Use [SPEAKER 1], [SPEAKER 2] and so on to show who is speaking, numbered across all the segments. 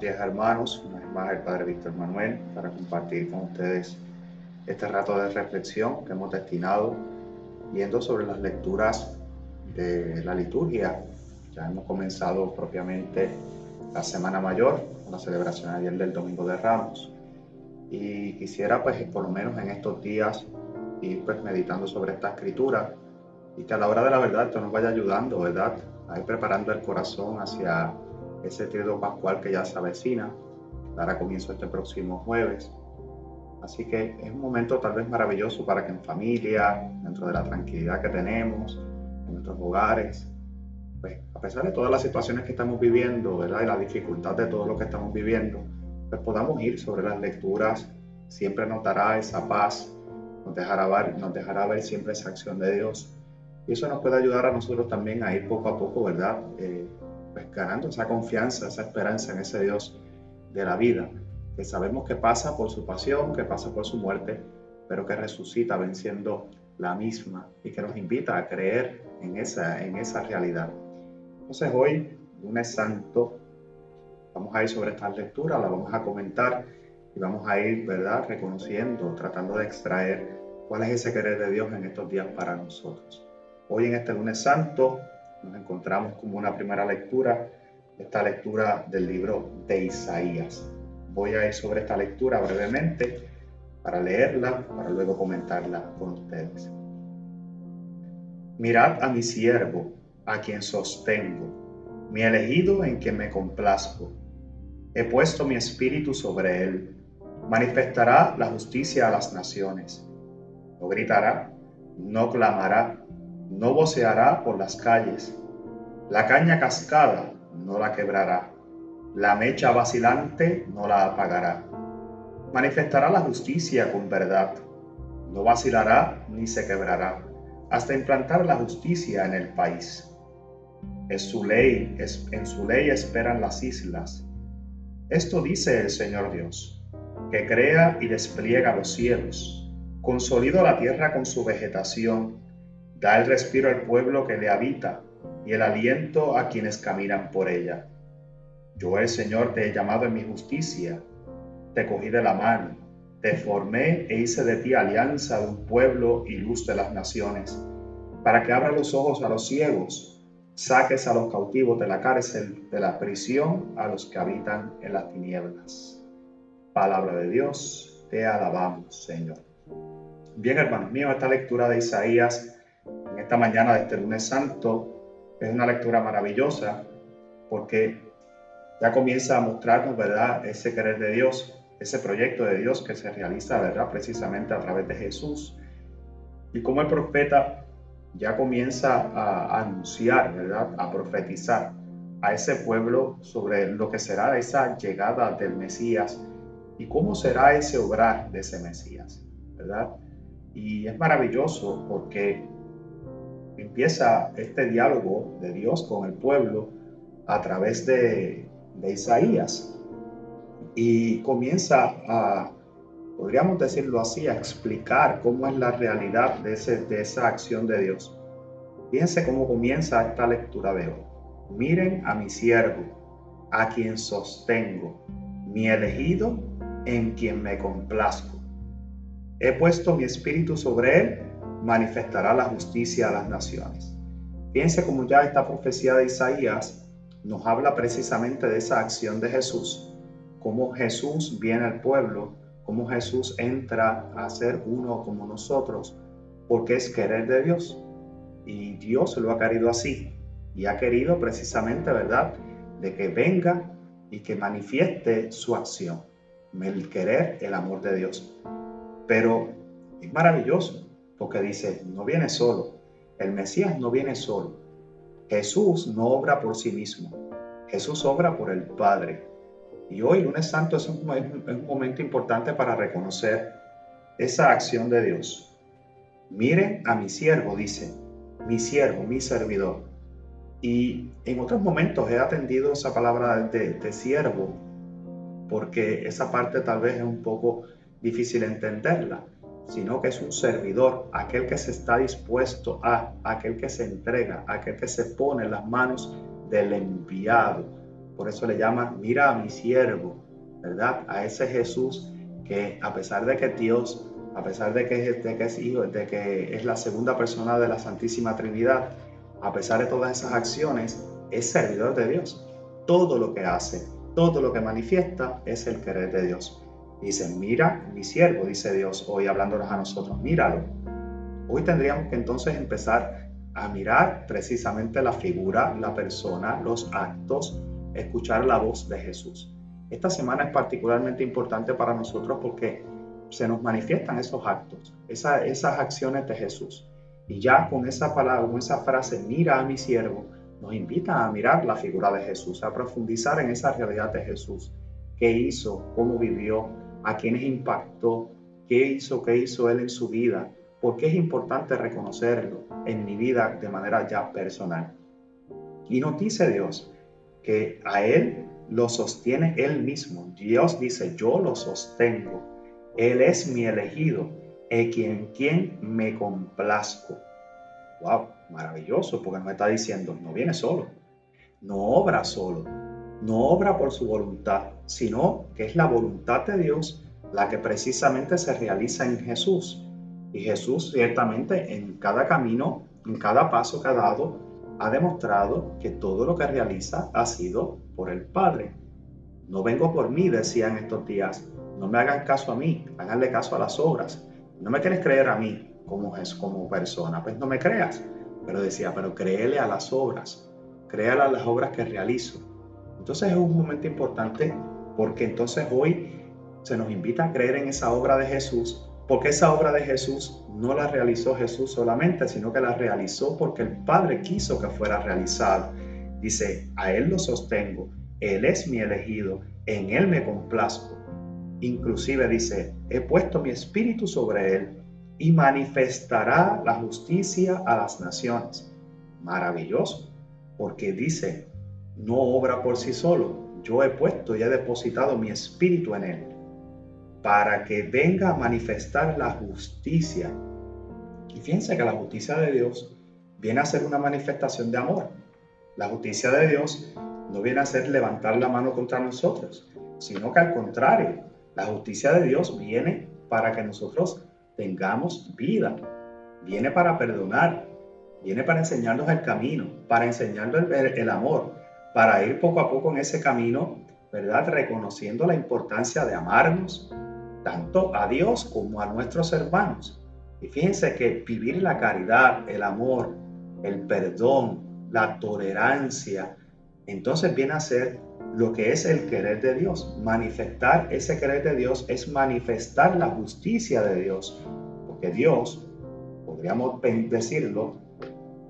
[SPEAKER 1] buenos días hermanos. Una vez más el Padre Víctor Manuel para compartir con ustedes este rato de reflexión que hemos destinado viendo sobre las lecturas de la liturgia. Ya hemos comenzado propiamente la Semana Mayor, la celebración ayer del Domingo de Ramos. Y quisiera pues por lo menos en estos días ir pues meditando sobre esta escritura y que a la hora de la verdad esto nos vaya ayudando, ¿verdad? A ir preparando el corazón hacia ese tríodo pascual que ya se avecina, dará comienzo este próximo jueves. Así que es un momento tal vez maravilloso para que en familia, dentro de la tranquilidad que tenemos, en nuestros hogares, pues a pesar de todas las situaciones que estamos viviendo, ¿verdad? Y la dificultad de todo lo que estamos viviendo, pues podamos ir sobre las lecturas, siempre nos dará esa paz, nos dejará ver, nos dejará ver siempre esa acción de Dios. Y eso nos puede ayudar a nosotros también a ir poco a poco, ¿verdad? Eh, pues ganando esa confianza, esa esperanza en ese Dios de la vida, que sabemos que pasa por su pasión, que pasa por su muerte, pero que resucita venciendo la misma y que nos invita a creer en esa, en esa realidad. Entonces hoy, lunes santo, vamos a ir sobre esta lectura, la vamos a comentar y vamos a ir, ¿verdad?, reconociendo, tratando de extraer cuál es ese querer de Dios en estos días para nosotros. Hoy en este lunes santo nos encontramos como una primera lectura, esta lectura del libro de Isaías. Voy a ir sobre esta lectura brevemente para leerla, para luego comentarla con ustedes. Mirad a mi siervo, a quien sostengo, mi elegido en quien me complazco. He puesto mi espíritu sobre él. Manifestará la justicia a las naciones. No gritará, no clamará, no voceará por las calles. La caña cascada no la quebrará. La mecha vacilante no la apagará. Manifestará la justicia con verdad. No vacilará ni se quebrará hasta implantar la justicia en el país. Es su ley, es, en su ley esperan las islas. Esto dice el Señor Dios, que crea y despliega los cielos, consolida la tierra con su vegetación, Da el respiro al pueblo que le habita y el aliento a quienes caminan por ella. Yo el Señor te he llamado en mi justicia, te cogí de la mano, te formé e hice de ti alianza de un pueblo y luz de las naciones, para que abra los ojos a los ciegos, saques a los cautivos de la cárcel, de la prisión a los que habitan en las tinieblas. Palabra de Dios, te alabamos, Señor. Bien, hermanos míos, esta lectura de Isaías en esta mañana de este lunes santo. Es una lectura maravillosa porque ya comienza a mostrarnos, ¿verdad?, ese querer de Dios, ese proyecto de Dios que se realiza, ¿verdad?, precisamente a través de Jesús. Y como el profeta ya comienza a anunciar, ¿verdad?, a profetizar a ese pueblo sobre lo que será esa llegada del Mesías y cómo será ese obrar de ese Mesías, ¿verdad? Y es maravilloso porque empieza este diálogo de Dios con el pueblo a través de, Isaías y comienza a, podríamos decirlo así, a explicar cómo es la realidad de, ese, de esa acción de Dios. Fíjense cómo comienza esta lectura de hoy. Miren a mi siervo, a quien sostengo, mi elegido, en quien me complazco. He puesto mi espíritu sobre él manifestará la justicia a las naciones. Fíjense como ya esta profecía de Isaías nos habla precisamente de esa acción de Jesús, cómo Jesús viene al pueblo, cómo Jesús entra a ser uno como nosotros, porque es querer de Dios. Y Dios lo ha querido así, y ha querido precisamente, ¿verdad?, de que venga y que manifieste su acción, el querer, el amor de Dios. Pero es maravilloso, porque dice, no viene solo, el Mesías no viene solo, Jesús no obra por sí mismo, Jesús obra por el Padre. Y hoy, lunes santo, es un, momento importante para reconocer esa acción de Dios. Miren a mi siervo, dice, mi siervo, mi servidor. Y en otros momentos he atendido esa palabra de, de, siervo, porque esa parte tal vez es un poco difícil entenderla sino que es un servidor, aquel que se está dispuesto a, aquel que se entrega, aquel que se pone en las manos del enviado. por eso le llama, mira a mi siervo, ¿verdad? A ese Jesús que a pesar de que Dios, a pesar de que, de que es hijo, de que es la segunda persona de la Santísima Trinidad, a pesar de todas esas acciones, es servidor de Dios. Todo lo que hace, todo lo que manifiesta es el querer de Dios. Dice, mira mi siervo, dice Dios hoy hablándonos a nosotros, míralo. Hoy tendríamos que entonces empezar a mirar precisamente la figura, la persona, los actos, escuchar la voz de Jesús. Esta semana es particularmente importante para nosotros porque se nos manifiestan esos actos, esas acciones de Jesús. Y ya con esa palabra, con esa frase, mira a mi siervo, nos invita a mirar la figura de Jesús, a profundizar en esa realidad de Jesús. ¿Qué hizo? ¿Cómo vivió? ¿A quiénes impactó? ¿Qué hizo? ¿Qué hizo él en su vida? Porque es importante reconocerlo en mi vida de manera ya personal. Y nos dice Dios que a él lo sostiene él mismo. Dios dice, yo lo sostengo. Él es mi elegido, en quien, quien me complazco. ¡Wow! Maravilloso, porque nos está diciendo, no viene solo, no obra solo, no obra por su voluntad, sino que es la voluntad de Dios la que precisamente se realiza en Jesús. Y Jesús ciertamente en cada camino, en cada paso que ha dado, ha demostrado que todo lo que realiza ha sido por el Padre. No vengo por mí, decían estos días. No me hagan caso a mí, háganle caso a las obras. No me quieres creer a mí como, como persona, pues no me creas. Pero decía, pero créele a las obras, créale a las obras que realizo. Entonces es un momento importante porque entonces hoy se nos invita a creer en esa obra de Jesús, porque esa obra de Jesús no la realizó Jesús solamente, sino que la realizó porque el Padre quiso que fuera realizada. Dice, a Él lo sostengo, Él es mi elegido, en Él me complazco. Inclusive dice, he puesto mi espíritu sobre Él y manifestará la justicia a las naciones. Maravilloso, porque dice, no obra por sí solo, yo he puesto y he depositado mi espíritu en Él para que venga a manifestar la justicia. Y fíjense que la justicia de Dios viene a ser una manifestación de amor. La justicia de Dios no viene a ser levantar la mano contra nosotros, sino que al contrario, la justicia de Dios viene para que nosotros tengamos vida, viene para perdonar, viene para enseñarnos el camino, para enseñarnos el, el amor, para ir poco a poco en ese camino, ¿verdad? Reconociendo la importancia de amarnos, tanto a Dios como a nuestros hermanos. Y fíjense que vivir la caridad, el amor, el perdón, la tolerancia, entonces viene a ser lo que es el querer de Dios. Manifestar ese querer de Dios es manifestar la justicia de Dios. Porque Dios, podríamos decirlo,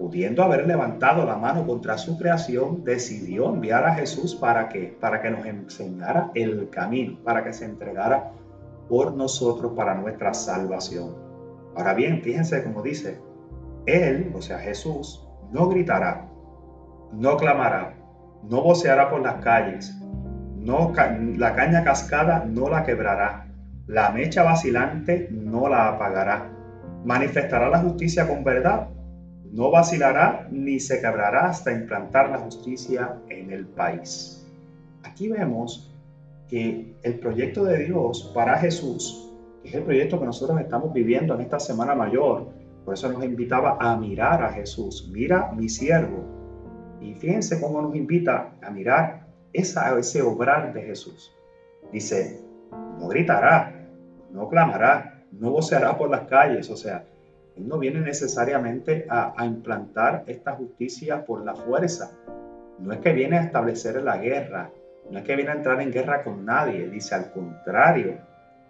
[SPEAKER 1] pudiendo haber levantado la mano contra su creación, decidió enviar a Jesús para que, para que nos enseñara el camino, para que se entregara por nosotros para nuestra salvación. Ahora bien, fíjense como dice, Él, o sea Jesús, no gritará, no clamará, no voceará por las calles, no, la caña cascada no la quebrará, la mecha vacilante no la apagará, manifestará la justicia con verdad, no vacilará ni se quebrará hasta implantar la justicia en el país. Aquí vemos que el proyecto de Dios para Jesús, que es el proyecto que nosotros estamos viviendo en esta Semana Mayor, por eso nos invitaba a mirar a Jesús, mira mi siervo. Y fíjense cómo nos invita a mirar esa, ese obrar de Jesús. Dice, no gritará, no clamará, no voceará por las calles, o sea, no viene necesariamente a, implantar esta justicia por la fuerza, no es que viene a establecer la guerra, no es que viene a entrar en guerra con nadie, dice al contrario,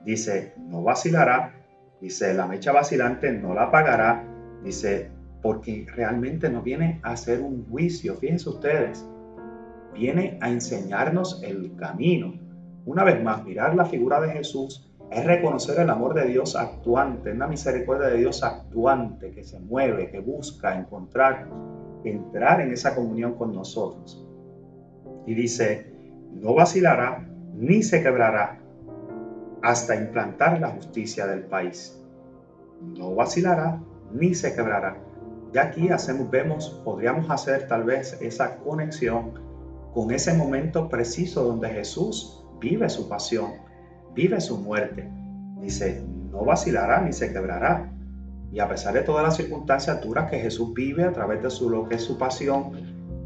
[SPEAKER 1] dice, no vacilará, dice, la mecha vacilante no la pagará, dice, porque realmente no viene a hacer un juicio, fíjense ustedes, viene a enseñarnos el camino. Una vez más, mirar la figura de Jesús es reconocer el amor de Dios actuante, una misericordia de Dios actuante que se mueve, que busca encontrarnos, entrar en esa comunión con nosotros. Y dice, no vacilará ni se quebrará hasta implantar la justicia del país. No vacilará ni se quebrará. Ya aquí hacemos, vemos, podríamos hacer tal vez esa conexión con ese momento preciso donde Jesús vive su pasión, vive su muerte. Dice, no vacilará ni se quebrará. Y a pesar de todas las circunstancias duras que Jesús vive a través de su, lo que es su pasión,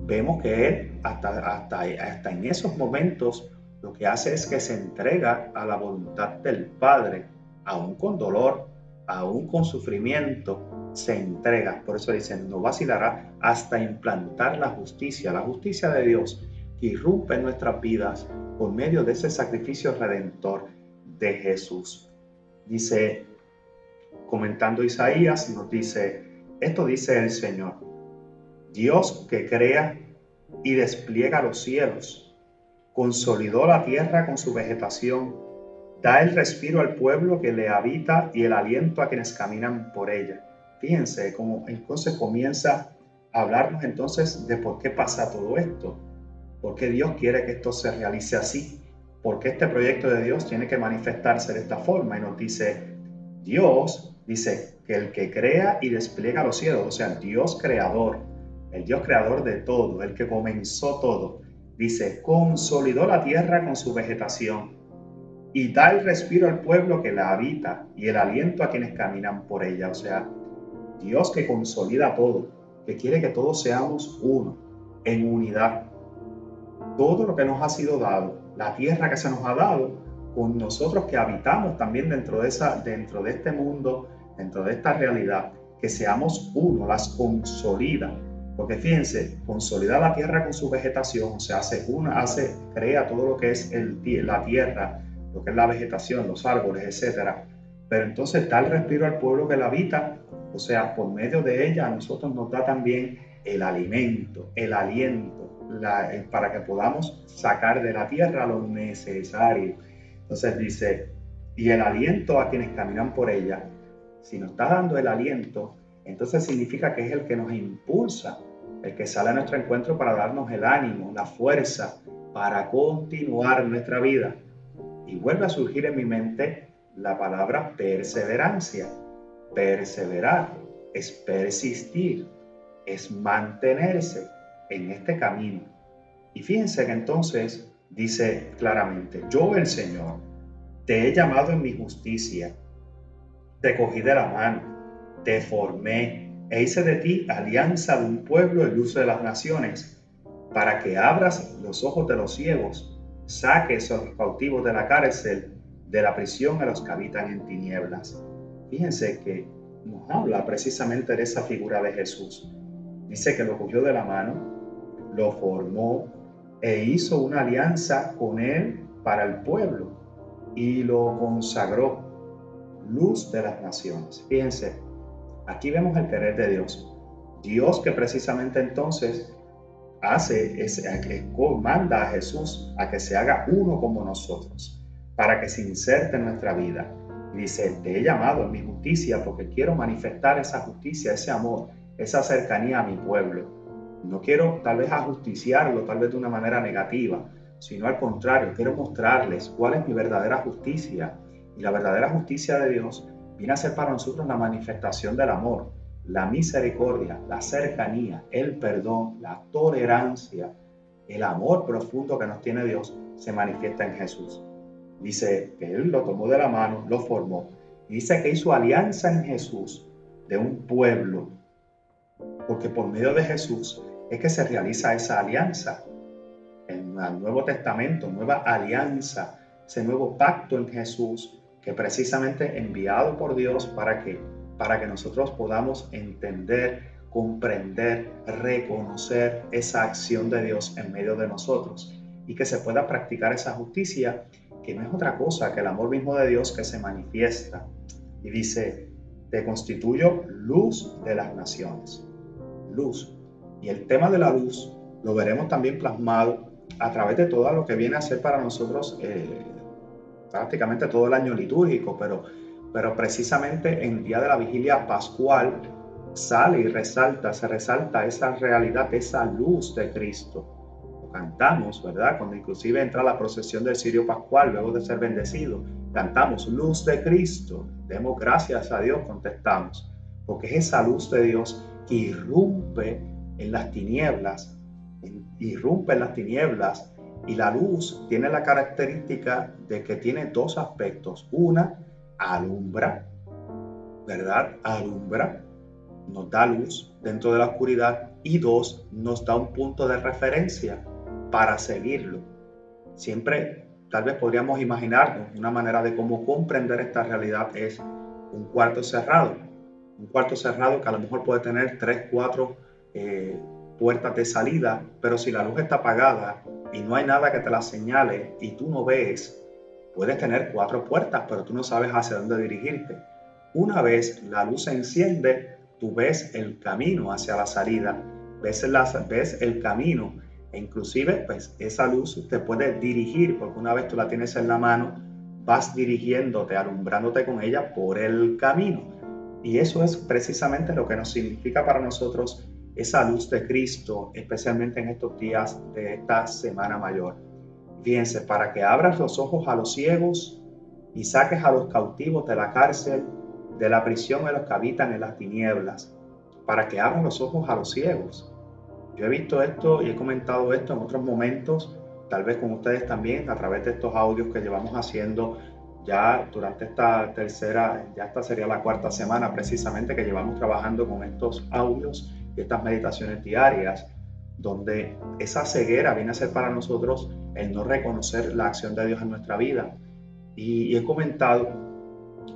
[SPEAKER 1] vemos que Él hasta, hasta, hasta en esos momentos lo que hace es que se entrega a la voluntad del Padre, aún con dolor, aún con sufrimiento, se entrega. Por eso dicen, no vacilará hasta implantar la justicia, la justicia de Dios que irrumpe en nuestras vidas por medio de ese sacrificio redentor de Jesús. Dice, comentando Isaías, nos dice, esto dice el Señor, Dios que crea y despliega los cielos, consolidó la tierra con su vegetación, da el respiro al pueblo que le habita y el aliento a quienes caminan por ella. Fíjense cómo entonces comienza a hablarnos entonces de por qué pasa todo esto, por qué Dios quiere que esto se realice así, por qué este proyecto de Dios tiene que manifestarse de esta forma. Y nos dice, Dios dice que el que crea y despliega los cielos, o sea, Dios creador, el Dios creador de todo, el que comenzó todo, dice, consolidó la tierra con su vegetación y da el respiro al pueblo que la habita y el aliento a quienes caminan por ella. O sea, Dios que consolida todo, que quiere que todos seamos uno, en unidad. Todo lo que nos ha sido dado, la tierra que se nos ha dado, con nosotros que habitamos también dentro de, esa, dentro de este mundo, dentro de esta realidad, que seamos uno, las consolida. Porque fíjense, consolida la tierra con su vegetación, o sea, hace una, hace, crea todo lo que es el, la tierra, lo que es la vegetación, los árboles, etcétera. Pero entonces da el respiro al pueblo que la habita, o sea, por medio de ella a nosotros nos da también el alimento, el aliento, eh, para que podamos sacar de la tierra lo necesario. Entonces dice, y el aliento a quienes caminan por ella. Si nos está dando el aliento, entonces significa que es el que nos impulsa, el que sale a nuestro encuentro para darnos el ánimo, la fuerza para continuar nuestra vida y vuelve a surgir en mi mente la palabra perseverancia. Perseverar es persistir, es mantenerse en este camino. Y fíjense que entonces dice claramente, yo el Señor te he llamado en mi justicia, te cogí de la mano, te formé e hice de ti alianza de un pueblo y luz de las naciones, para que abras los ojos de los ciegos saque esos cautivos de la cárcel, de la prisión a los que habitan en tinieblas. Fíjense que nos habla precisamente de esa figura de Jesús. Dice que lo cogió de la mano, lo formó e hizo una alianza con él para el pueblo y lo consagró, luz de las naciones. Fíjense, aquí vemos el querer de Dios. Dios que precisamente entonces hace es manda a Jesús a que se haga uno como nosotros, para que se inserte en nuestra vida. Y dice, te he llamado en mi justicia porque quiero manifestar esa justicia, ese amor, esa cercanía a mi pueblo. No quiero tal vez ajusticiarlo, tal vez de una manera negativa, sino al contrario, quiero mostrarles cuál es mi verdadera justicia. Y la verdadera justicia de Dios viene a ser para nosotros la manifestación del amor, la misericordia, la cercanía, el perdón, la tolerancia, el amor profundo que nos tiene Dios se manifiesta en Jesús. Dice que Él lo tomó de la mano, lo formó. Y dice que hizo alianza en Jesús de un pueblo. Porque por medio de Jesús es que se realiza esa alianza. En el Nuevo Testamento, nueva alianza, ese nuevo pacto en Jesús que precisamente enviado por Dios para que para que nosotros podamos entender, comprender, reconocer esa acción de Dios en medio de nosotros y que se pueda practicar esa justicia que no es otra cosa que el amor mismo de Dios que se manifiesta. Y dice, te constituyo luz de las naciones. Luz. Y el tema de la luz lo veremos también plasmado a través de todo lo que viene a ser para nosotros eh, prácticamente todo el año litúrgico, pero pero precisamente en el día de la vigilia pascual sale y resalta, se resalta esa realidad, esa luz de Cristo. Lo cantamos, ¿verdad? Cuando inclusive entra la procesión del Sirio Pascual luego de ser bendecido, cantamos luz de Cristo, demos gracias a Dios, contestamos, porque es esa luz de Dios que irrumpe en las tinieblas, irrumpe en las tinieblas y la luz tiene la característica de que tiene dos aspectos. Una, alumbra, ¿verdad? Alumbra, nos da luz dentro de la oscuridad y dos, nos da un punto de referencia para seguirlo. Siempre, tal vez podríamos imaginarnos una manera de cómo comprender esta realidad es un cuarto cerrado. Un cuarto cerrado que a lo mejor puede tener tres, cuatro eh, puertas de salida, pero si la luz está apagada y no hay nada que te la señale y tú no ves, puedes tener cuatro puertas, pero tú no sabes hacia dónde dirigirte. Una vez la luz se enciende, tú ves el camino hacia la salida, ves, ves el camino e inclusive pues esa luz te puede dirigir porque una vez tú la tienes en la mano, vas dirigiéndote, alumbrándote con ella por el camino. Y eso es precisamente lo que nos significa para nosotros esa luz de Cristo, especialmente en estos días de esta Semana Mayor. Fíjense, para que abras los ojos a los ciegos y saques a los cautivos de la cárcel, de la prisión a los que habitan en las tinieblas, para que abras los ojos a los ciegos. Yo he visto esto y he comentado esto en otros momentos, tal vez con ustedes también, a través de estos audios que llevamos haciendo ya durante esta tercera, ya esta sería la cuarta semana precisamente que llevamos trabajando con estos audios estas meditaciones diarias, donde esa ceguera viene a ser para nosotros el no reconocer la acción de Dios en nuestra vida. Y, he comentado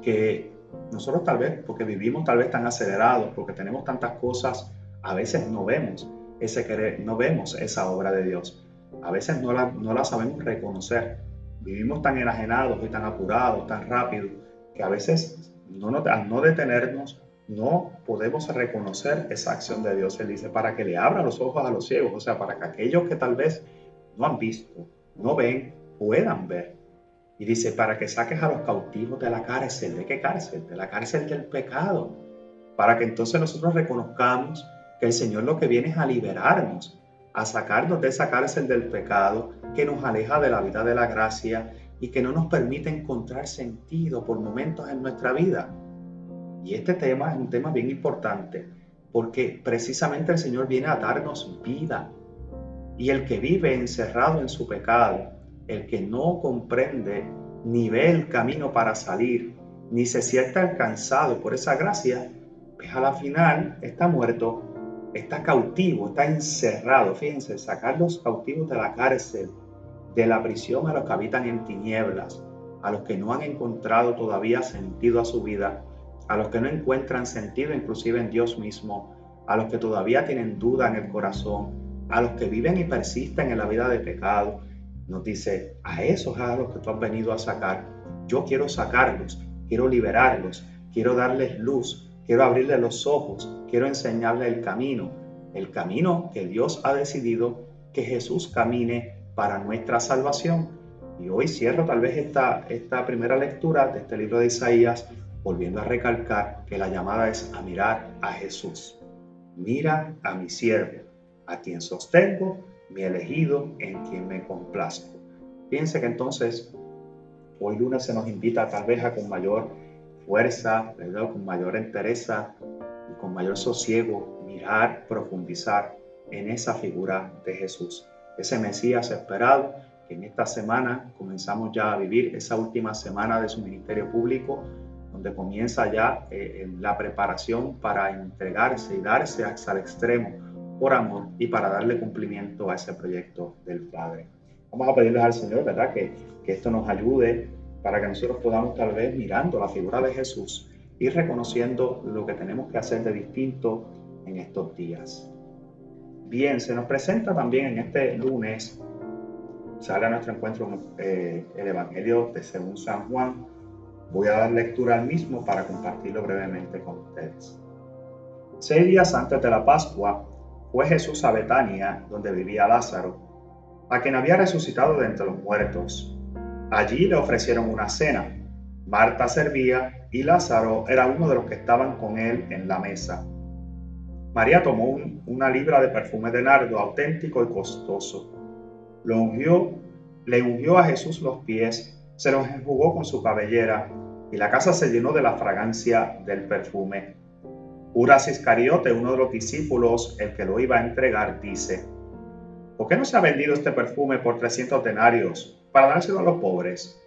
[SPEAKER 1] que nosotros tal vez, porque vivimos tal vez tan acelerados, porque tenemos tantas cosas, a veces no vemos ese querer, no vemos esa obra de Dios. A veces no la, no la sabemos reconocer. Vivimos tan enajenados y tan apurados, tan rápido, que a veces no, al no detenernos, no podemos reconocer esa acción de Dios. Él dice, para que le abra los ojos a los ciegos, o sea, para que aquellos que tal vez no han visto, no ven, puedan ver. Y dice, para que saques a los cautivos de la cárcel. ¿De qué cárcel? De la cárcel del pecado. Para que entonces nosotros reconozcamos que el Señor lo que viene es a liberarnos, a sacarnos de esa cárcel del pecado que nos aleja de la vida de la gracia y que no nos permite encontrar sentido por momentos en nuestra vida. Y este tema es un tema bien importante porque precisamente el Señor viene a darnos vida. Y el que vive encerrado en su pecado, el que no comprende ni ve el camino para salir, ni se siente alcanzado por esa gracia, pues a la final está muerto, está cautivo, está encerrado. Fíjense, sacar los cautivos de la cárcel, de la prisión a los que habitan en tinieblas, a los que no han encontrado todavía sentido a su vida, a los que no encuentran sentido inclusive en Dios mismo, a los que todavía tienen duda en el corazón, a los que viven y persisten en la vida de pecado. Nos dice, a esos a los que tú has venido a sacar. Yo quiero sacarlos, quiero liberarlos, quiero darles luz, quiero abrirles los ojos, quiero enseñarles el camino, el camino que Dios ha decidido que Jesús camine para nuestra salvación. Y hoy cierro tal vez esta, esta primera lectura de este libro de Isaías volviendo a recalcar que la llamada es a mirar a Jesús. Mira a mi siervo, a quien sostengo, mi elegido, en quien me complazco. Piense que entonces hoy lunes se nos invita tal vez a con mayor fuerza, con mayor entereza y con mayor sosiego mirar, profundizar en esa figura de Jesús, ese Mesías esperado que en esta semana comenzamos ya a vivir esa última semana de su ministerio público donde comienza ya eh, la preparación para entregarse y darse hasta el extremo por amor y para darle cumplimiento a ese proyecto del Padre. Vamos a pedirles al Señor, ¿verdad? Que, que esto nos ayude para que nosotros podamos tal vez mirando la figura de Jesús y reconociendo lo que tenemos que hacer de distinto en estos días. Bien, se nos presenta también en este lunes, sale a nuestro encuentro eh, el Evangelio de según San Juan, Voy a dar lectura al mismo para compartirlo brevemente con ustedes. Seis días antes de la Pascua fue Jesús a Betania, donde vivía Lázaro, a quien había resucitado de entre los muertos. Allí le ofrecieron una cena. Marta servía y Lázaro era uno de los que estaban con él en la mesa. María tomó una libra de perfume de nardo auténtico y costoso. Lo ungió, le ungió a Jesús los pies se los enjugó con su cabellera y la casa se llenó de la fragancia del perfume. Judas Iscariote, uno de los discípulos, el que lo iba a entregar, dice, ¿por qué no se ha vendido este perfume por 300 denarios para dárselo a los pobres?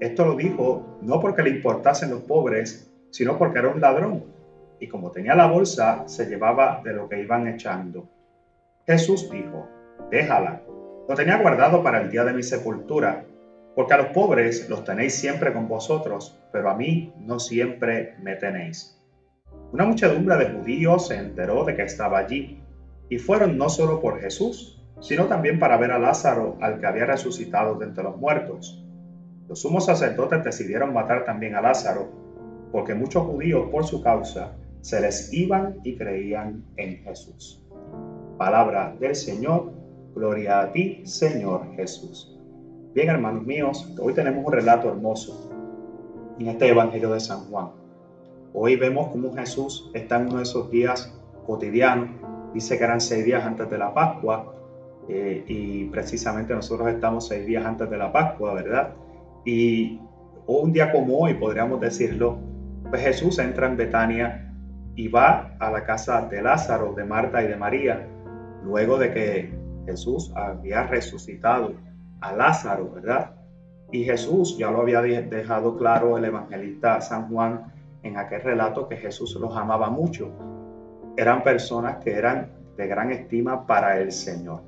[SPEAKER 1] Esto lo dijo no porque le importasen los pobres, sino porque era un ladrón. Y como tenía la bolsa, se llevaba de lo que iban echando. Jesús dijo, déjala. Lo tenía guardado para el día de mi sepultura, porque a los pobres los tenéis siempre con vosotros, pero a mí no siempre me tenéis. Una muchedumbre de judíos se enteró de que estaba allí, y fueron no solo por Jesús, sino también para ver a Lázaro, al que había resucitado de entre los muertos. Los sumos sacerdotes decidieron matar también a Lázaro, porque muchos judíos por su causa se les iban y creían en Jesús. Palabra del Señor, gloria a ti, Señor Jesús. Bien, hermanos míos, hoy tenemos un relato hermoso en este Evangelio de San Juan. Hoy vemos cómo Jesús está en uno de esos días cotidianos. Dice que eran seis días antes de la Pascua eh, y precisamente nosotros estamos seis días antes de la Pascua, ¿verdad? Y un día como hoy, podríamos decirlo, pues Jesús entra en Betania y va a la casa de Lázaro, de Marta y de María, luego de que Jesús había resucitado a Lázaro, ¿verdad? Y Jesús ya lo había dejado claro el evangelista San Juan en aquel relato que Jesús los amaba mucho. Eran personas que eran de gran estima para el Señor.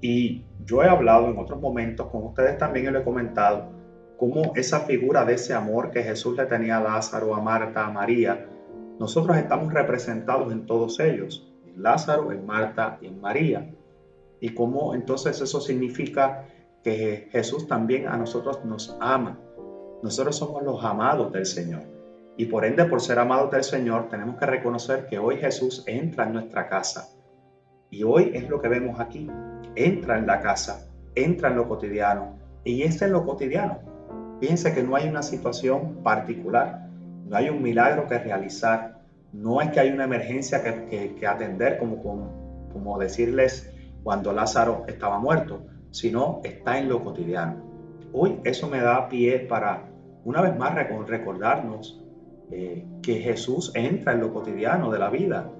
[SPEAKER 1] Y yo he hablado en otros momentos con ustedes también y lo he comentado cómo esa figura de ese amor que Jesús le tenía a Lázaro, a Marta, a María, nosotros estamos representados en todos ellos, en Lázaro, en Marta en María. Y cómo entonces eso significa que Jesús también a nosotros nos ama. Nosotros somos los amados del Señor. Y por ende, por ser amados del Señor, tenemos que reconocer que hoy Jesús entra en nuestra casa. Y hoy es lo que vemos aquí. Entra en la casa, entra en lo cotidiano. Y es en lo cotidiano. Fíjense que no hay una situación particular, no hay un milagro que realizar, no es que hay una emergencia que, atender, como, como, como decirles cuando Lázaro estaba muerto, sino está en lo cotidiano. Hoy eso me da pie para, una vez más, recordarnos eh, que Jesús entra en lo cotidiano de la vida,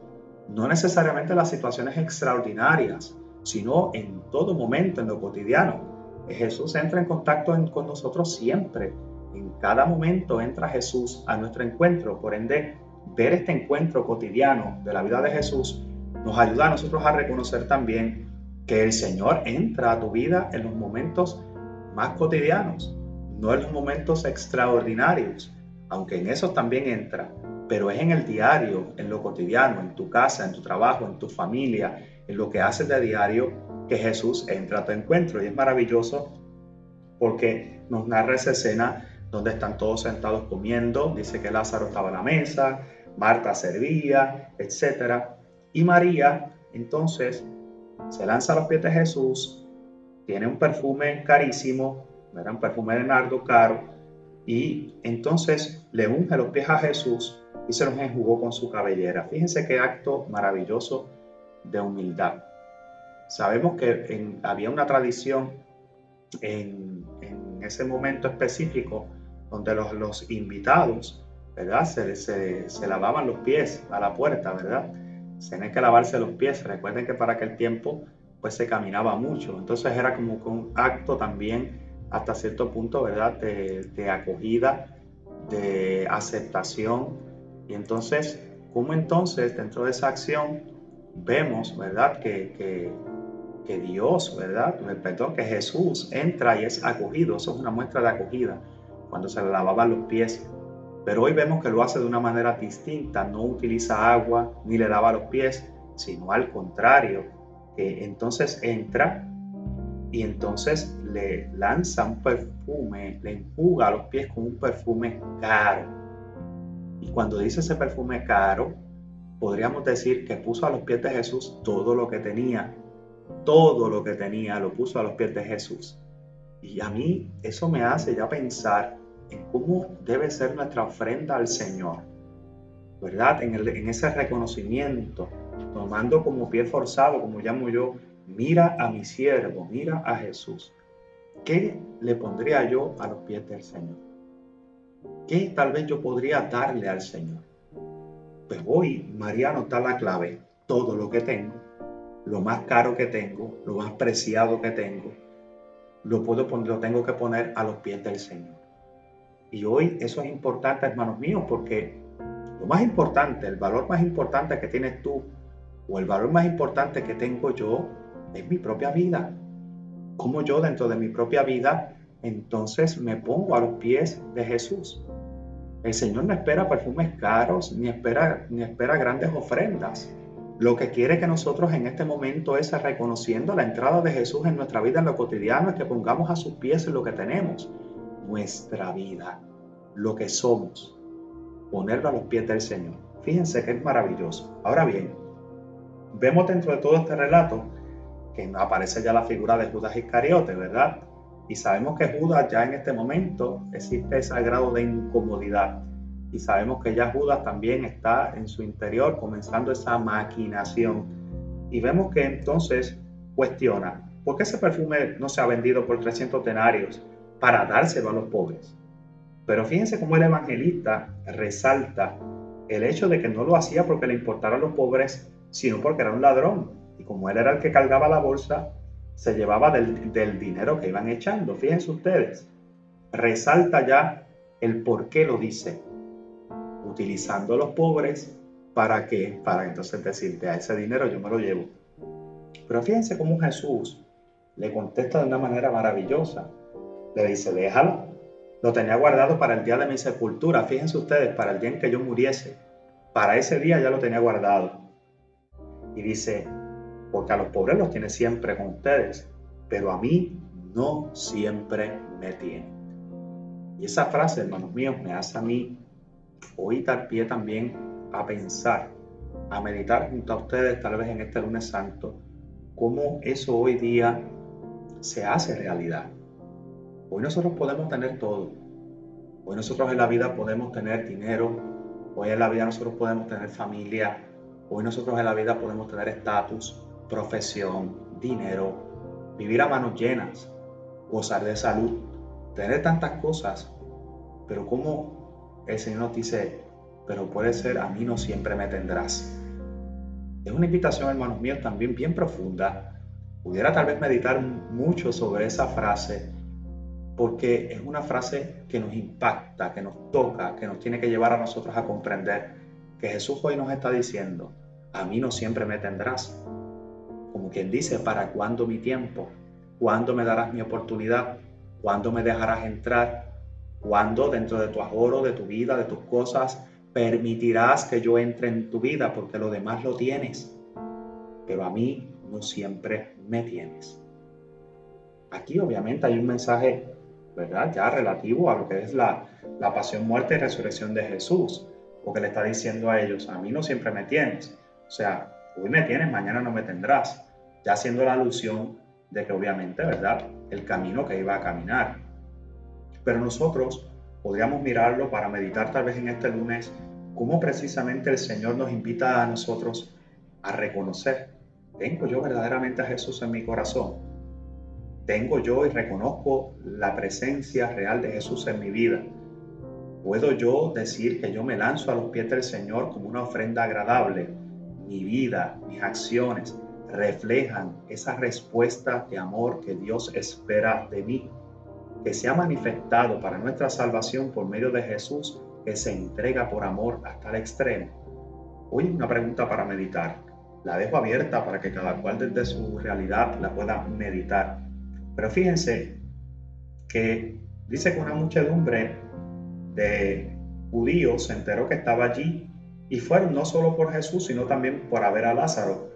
[SPEAKER 1] no necesariamente en las situaciones extraordinarias, sino en todo momento, en lo cotidiano. Jesús entra en contacto con nosotros siempre. En cada momento entra Jesús a nuestro encuentro. Por ende, ver este encuentro cotidiano de la vida de Jesús nos ayuda a nosotros a reconocer también que el Señor entra a tu vida en los momentos más cotidianos, no en los momentos extraordinarios, aunque en esos también entra, pero es en el diario, en lo cotidiano, en tu casa, en tu trabajo, en tu familia, en lo que haces de diario, que Jesús entra a tu encuentro. Y es maravilloso porque nos narra esa escena donde están todos sentados comiendo, dice que Lázaro estaba a la mesa, Marta servía, etc. Y María entonces se lanza a los pies de Jesús, tiene un perfume carísimo, era un perfume de nardo caro, y entonces le unge los pies a Jesús y se los enjugó con su cabellera. Fíjense qué acto maravilloso de humildad. Sabemos que había una tradición en, ese momento específico donde los, invitados, ¿verdad? Se, se, lavaban los pies a la puerta, ¿verdad? Se Tienen que lavarse los pies. Recuerden que para aquel tiempo pues se caminaba mucho. Entonces era como un acto también hasta cierto punto, ¿verdad? De, de acogida, de aceptación. Y entonces, ¿cómo entonces dentro de esa acción vemos, ¿verdad? Que, que, Dios, ¿verdad? Perdón, que Jesús entra y es acogido. Eso es una muestra de acogida cuando se le lavaban los pies. Pero hoy vemos que lo hace de una manera distinta. No utiliza agua ni le lava los pies, sino al contrario. Que entonces entra y entonces le lanza un perfume, le enjuga los pies con un perfume caro. Y cuando dice ese perfume caro, podríamos decir que puso a los pies de Jesús todo lo que tenía. Todo lo que tenía lo puso a los pies de Jesús. Y a mí eso me hace ya pensar en cómo debe ser nuestra ofrenda al Señor. ¿Verdad? En, ese reconocimiento, tomando como pie forzado, como llamo yo, mira a mi siervo, mira a Jesús. ¿Qué le pondría yo a los pies del Señor? ¿Qué tal vez yo podría darle al Señor? Pues hoy María nos da la clave, todo lo que tengo, lo más caro que tengo, lo más preciado que tengo, lo, puedo poner, lo tengo que poner a los pies del Señor. Y hoy eso es importante, hermanos míos, porque lo más importante, el valor más importante que tienes tú, o el valor más importante que tengo yo, es mi propia vida. Como yo dentro de mi propia vida, entonces me pongo a los pies de Jesús. El Señor no espera perfumes caros, ni espera, ni espera grandes ofrendas. Lo que quiere que nosotros en este momento es reconociendo la entrada de Jesús en nuestra vida en lo cotidiano, es que pongamos a sus pies lo que tenemos, nuestra vida, lo que somos, ponerlo a los pies del Señor. Fíjense que es maravilloso. Ahora bien, vemos dentro de todo este relato que aparece ya la figura de Judas Iscariote, ¿verdad? Y sabemos que Judas ya en este momento existe ese grado de incomodidad y sabemos que ya Judas también está en su interior comenzando esa maquinación. Y vemos que entonces cuestiona, ¿por qué ese perfume no se ha vendido por 300 denarios para dárselo a los pobres? Pero fíjense cómo el evangelista resalta el hecho de que no lo hacía porque le importara a los pobres, sino porque era un ladrón. Y como él era el que cargaba la bolsa, se llevaba del, dinero que iban echando. Fíjense ustedes, resalta ya el por qué lo dice utilizando a los pobres para que, para entonces decirte, a ese dinero yo me lo llevo. Pero fíjense cómo Jesús le contesta de una manera maravillosa. Le dice, déjalo, lo tenía guardado para el día de mi sepultura. Fíjense ustedes, para el día en que yo muriese. Para ese día ya lo tenía guardado. Y dice, porque a los pobres los tiene siempre con ustedes, pero a mí no siempre me tiene. Y esa frase, hermanos míos, me hace a mí hoy dar pie también a pensar, a meditar junto a ustedes, tal vez en este lunes santo, cómo eso hoy día se hace realidad. Hoy nosotros podemos tener todo. Hoy nosotros en la vida podemos tener dinero. Hoy en la vida nosotros podemos tener familia. Hoy nosotros en la vida podemos tener estatus, profesión, dinero, vivir a manos llenas, gozar de salud, tener tantas cosas. Pero ¿cómo el Señor nos dice, pero puede ser, a mí no siempre me tendrás. Es una invitación, hermanos míos, también bien profunda. Pudiera tal vez meditar mucho sobre esa frase, porque es una frase que nos impacta, que nos toca, que nos tiene que llevar a nosotros a comprender que Jesús hoy nos está diciendo, a mí no siempre me tendrás. Como quien dice, ¿para cuándo mi tiempo? ¿Cuándo me darás mi oportunidad? ¿Cuándo me dejarás entrar? cuando dentro de tu ahorro, de tu vida, de tus cosas, permitirás que yo entre en tu vida porque lo demás lo tienes. Pero a mí no siempre me tienes. Aquí obviamente hay un mensaje, ¿verdad? Ya relativo a lo que es la, la pasión, muerte y resurrección de Jesús. Porque le está diciendo a ellos, a mí no siempre me tienes. O sea, hoy me tienes, mañana no me tendrás. Ya haciendo la alusión de que obviamente, ¿verdad? El camino que iba a caminar. Pero nosotros podríamos mirarlo para meditar tal vez en este lunes cómo precisamente el Señor nos invita a nosotros a reconocer, tengo yo verdaderamente a Jesús en mi corazón. Tengo yo y reconozco la presencia real de Jesús en mi vida. Puedo yo decir que yo me lanzo a los pies del Señor como una ofrenda agradable. Mi vida, mis acciones reflejan esa respuesta de amor que Dios espera de mí que se ha manifestado para nuestra salvación por medio de Jesús, que se entrega por amor hasta el extremo. Hoy una pregunta para meditar. La dejo abierta para que cada cual desde su realidad la pueda meditar. Pero fíjense que dice que una muchedumbre de judíos se enteró que estaba allí y fueron no solo por Jesús, sino también por ver a Lázaro.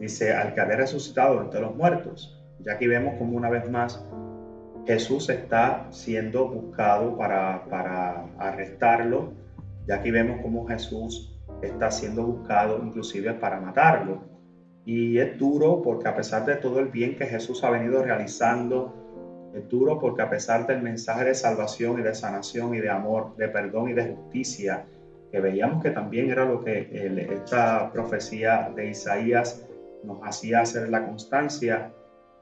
[SPEAKER 1] Dice, al que había resucitado entre los muertos. Ya aquí vemos como una vez más Jesús está siendo buscado para, para arrestarlo. Ya aquí vemos cómo Jesús está siendo buscado inclusive para matarlo. Y es duro porque a pesar de todo el bien que Jesús ha venido realizando, es duro porque a pesar del mensaje de salvación y de sanación y de amor, de perdón y de justicia, que veíamos que también era lo que esta profecía de Isaías nos hacía hacer la constancia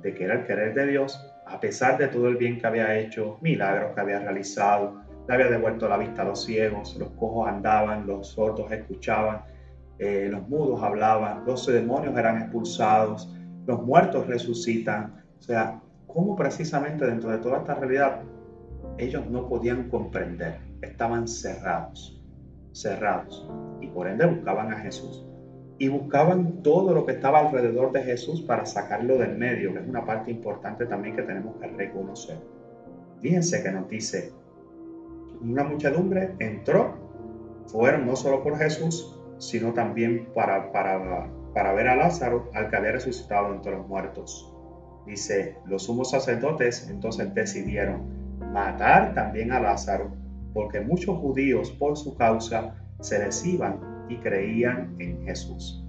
[SPEAKER 1] de que era el querer de Dios, a pesar de todo el bien que había hecho, milagros que había realizado, le había devuelto la vista a los ciegos, los cojos andaban, los sordos escuchaban, eh, los mudos hablaban, los demonios eran expulsados, los muertos resucitan. O sea, ¿cómo precisamente dentro de toda esta realidad ellos no podían comprender? Estaban cerrados, cerrados. Y por ende buscaban a Jesús. Y buscaban todo lo que estaba alrededor de Jesús para sacarlo del medio, que es una parte importante también que tenemos que reconocer. Fíjense que nos dice, una muchedumbre entró, fueron no solo por Jesús, sino también para, para, para ver a Lázaro al que había resucitado entre los muertos. Dice, los sumos sacerdotes entonces decidieron matar también a Lázaro, porque muchos judíos por su causa se les iban y creían en Jesús.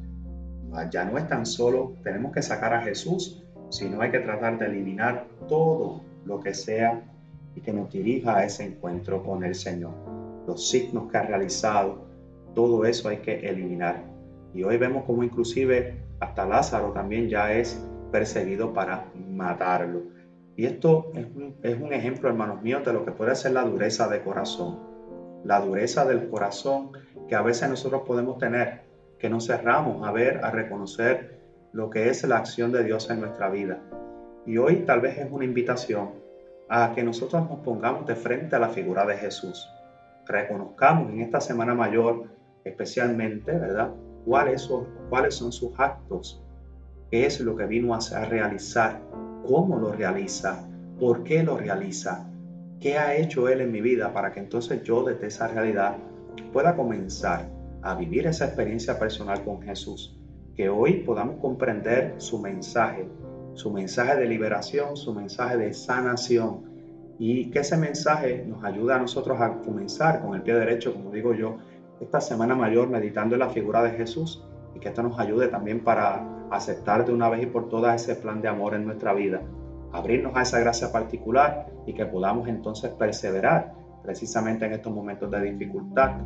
[SPEAKER 1] Ya no es tan solo tenemos que sacar a Jesús, sino hay que tratar de eliminar todo lo que sea y que nos dirija a ese encuentro con el Señor. Los signos que ha realizado, todo eso hay que eliminar. Y hoy vemos como inclusive hasta Lázaro también ya es perseguido para matarlo. Y esto es un, es un ejemplo, hermanos míos, de lo que puede ser la dureza de corazón. La dureza del corazón que a veces nosotros podemos tener, que nos cerramos a ver, a reconocer lo que es la acción de Dios en nuestra vida. Y hoy tal vez es una invitación a que nosotros nos pongamos de frente a la figura de Jesús. Reconozcamos en esta Semana Mayor especialmente, ¿verdad? ¿Cuáles son, cuáles son sus actos? ¿Qué es lo que vino a realizar? ¿Cómo lo realiza? ¿Por qué lo realiza? ¿Qué ha hecho Él en mi vida para que entonces yo desde esa realidad pueda comenzar a vivir esa experiencia personal con Jesús? Que hoy podamos comprender su mensaje, su mensaje de liberación, su mensaje de sanación y que ese mensaje nos ayude a nosotros a comenzar con el pie derecho, como digo yo, esta Semana Mayor meditando en la figura de Jesús y que esto nos ayude también para aceptar de una vez y por todas ese plan de amor en nuestra vida, abrirnos a esa gracia particular y que podamos entonces perseverar precisamente en estos momentos de dificultad,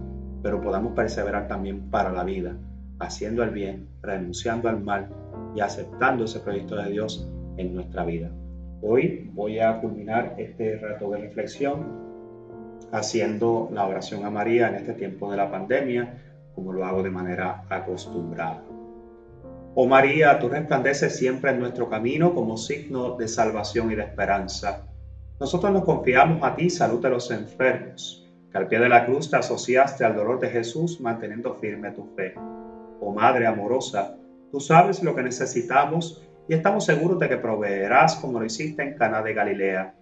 [SPEAKER 1] pero podamos perseverar también para la vida, haciendo el bien, renunciando al mal y aceptando ese proyecto de Dios en nuestra vida. Hoy voy a culminar este rato de reflexión haciendo la oración a María en este tiempo de la pandemia, como lo hago de manera acostumbrada. Oh María, tú resplandeces siempre en nuestro camino como signo de salvación y de esperanza. Nosotros nos confiamos a ti, salud de los enfermos, que al pie de la cruz te asociaste al dolor de Jesús manteniendo firme tu fe. Oh Madre amorosa, tú sabes lo que necesitamos y estamos seguros de que proveerás como lo hiciste en Cana de Galilea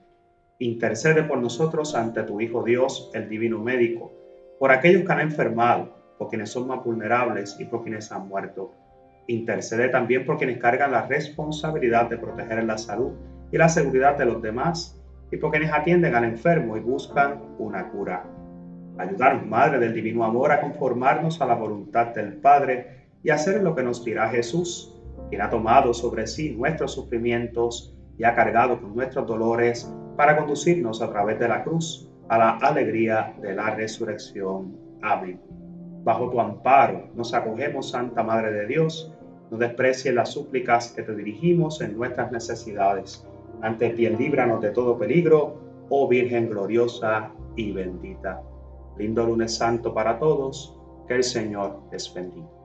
[SPEAKER 1] intercede por nosotros ante tu Hijo Dios, el Divino Médico, por aquellos que han enfermado, por quienes son más vulnerables y por quienes han muerto. Intercede también por quienes cargan la responsabilidad de proteger la salud y la seguridad de los demás y por quienes atienden al enfermo y buscan una cura. Ayudarnos, Madre del Divino Amor, a conformarnos a la voluntad del Padre y hacer lo que nos dirá Jesús, quien ha tomado sobre sí nuestros sufrimientos y ha cargado con nuestros dolores para conducirnos a través de la cruz a la alegría de la resurrección. Amén. Bajo tu amparo nos acogemos, Santa Madre de Dios. No desprecies las súplicas que te dirigimos en nuestras necesidades. Ante ti líbranos de todo peligro, oh Virgen gloriosa y bendita. Lindo lunes santo para todos. Que el Señor les bendiga.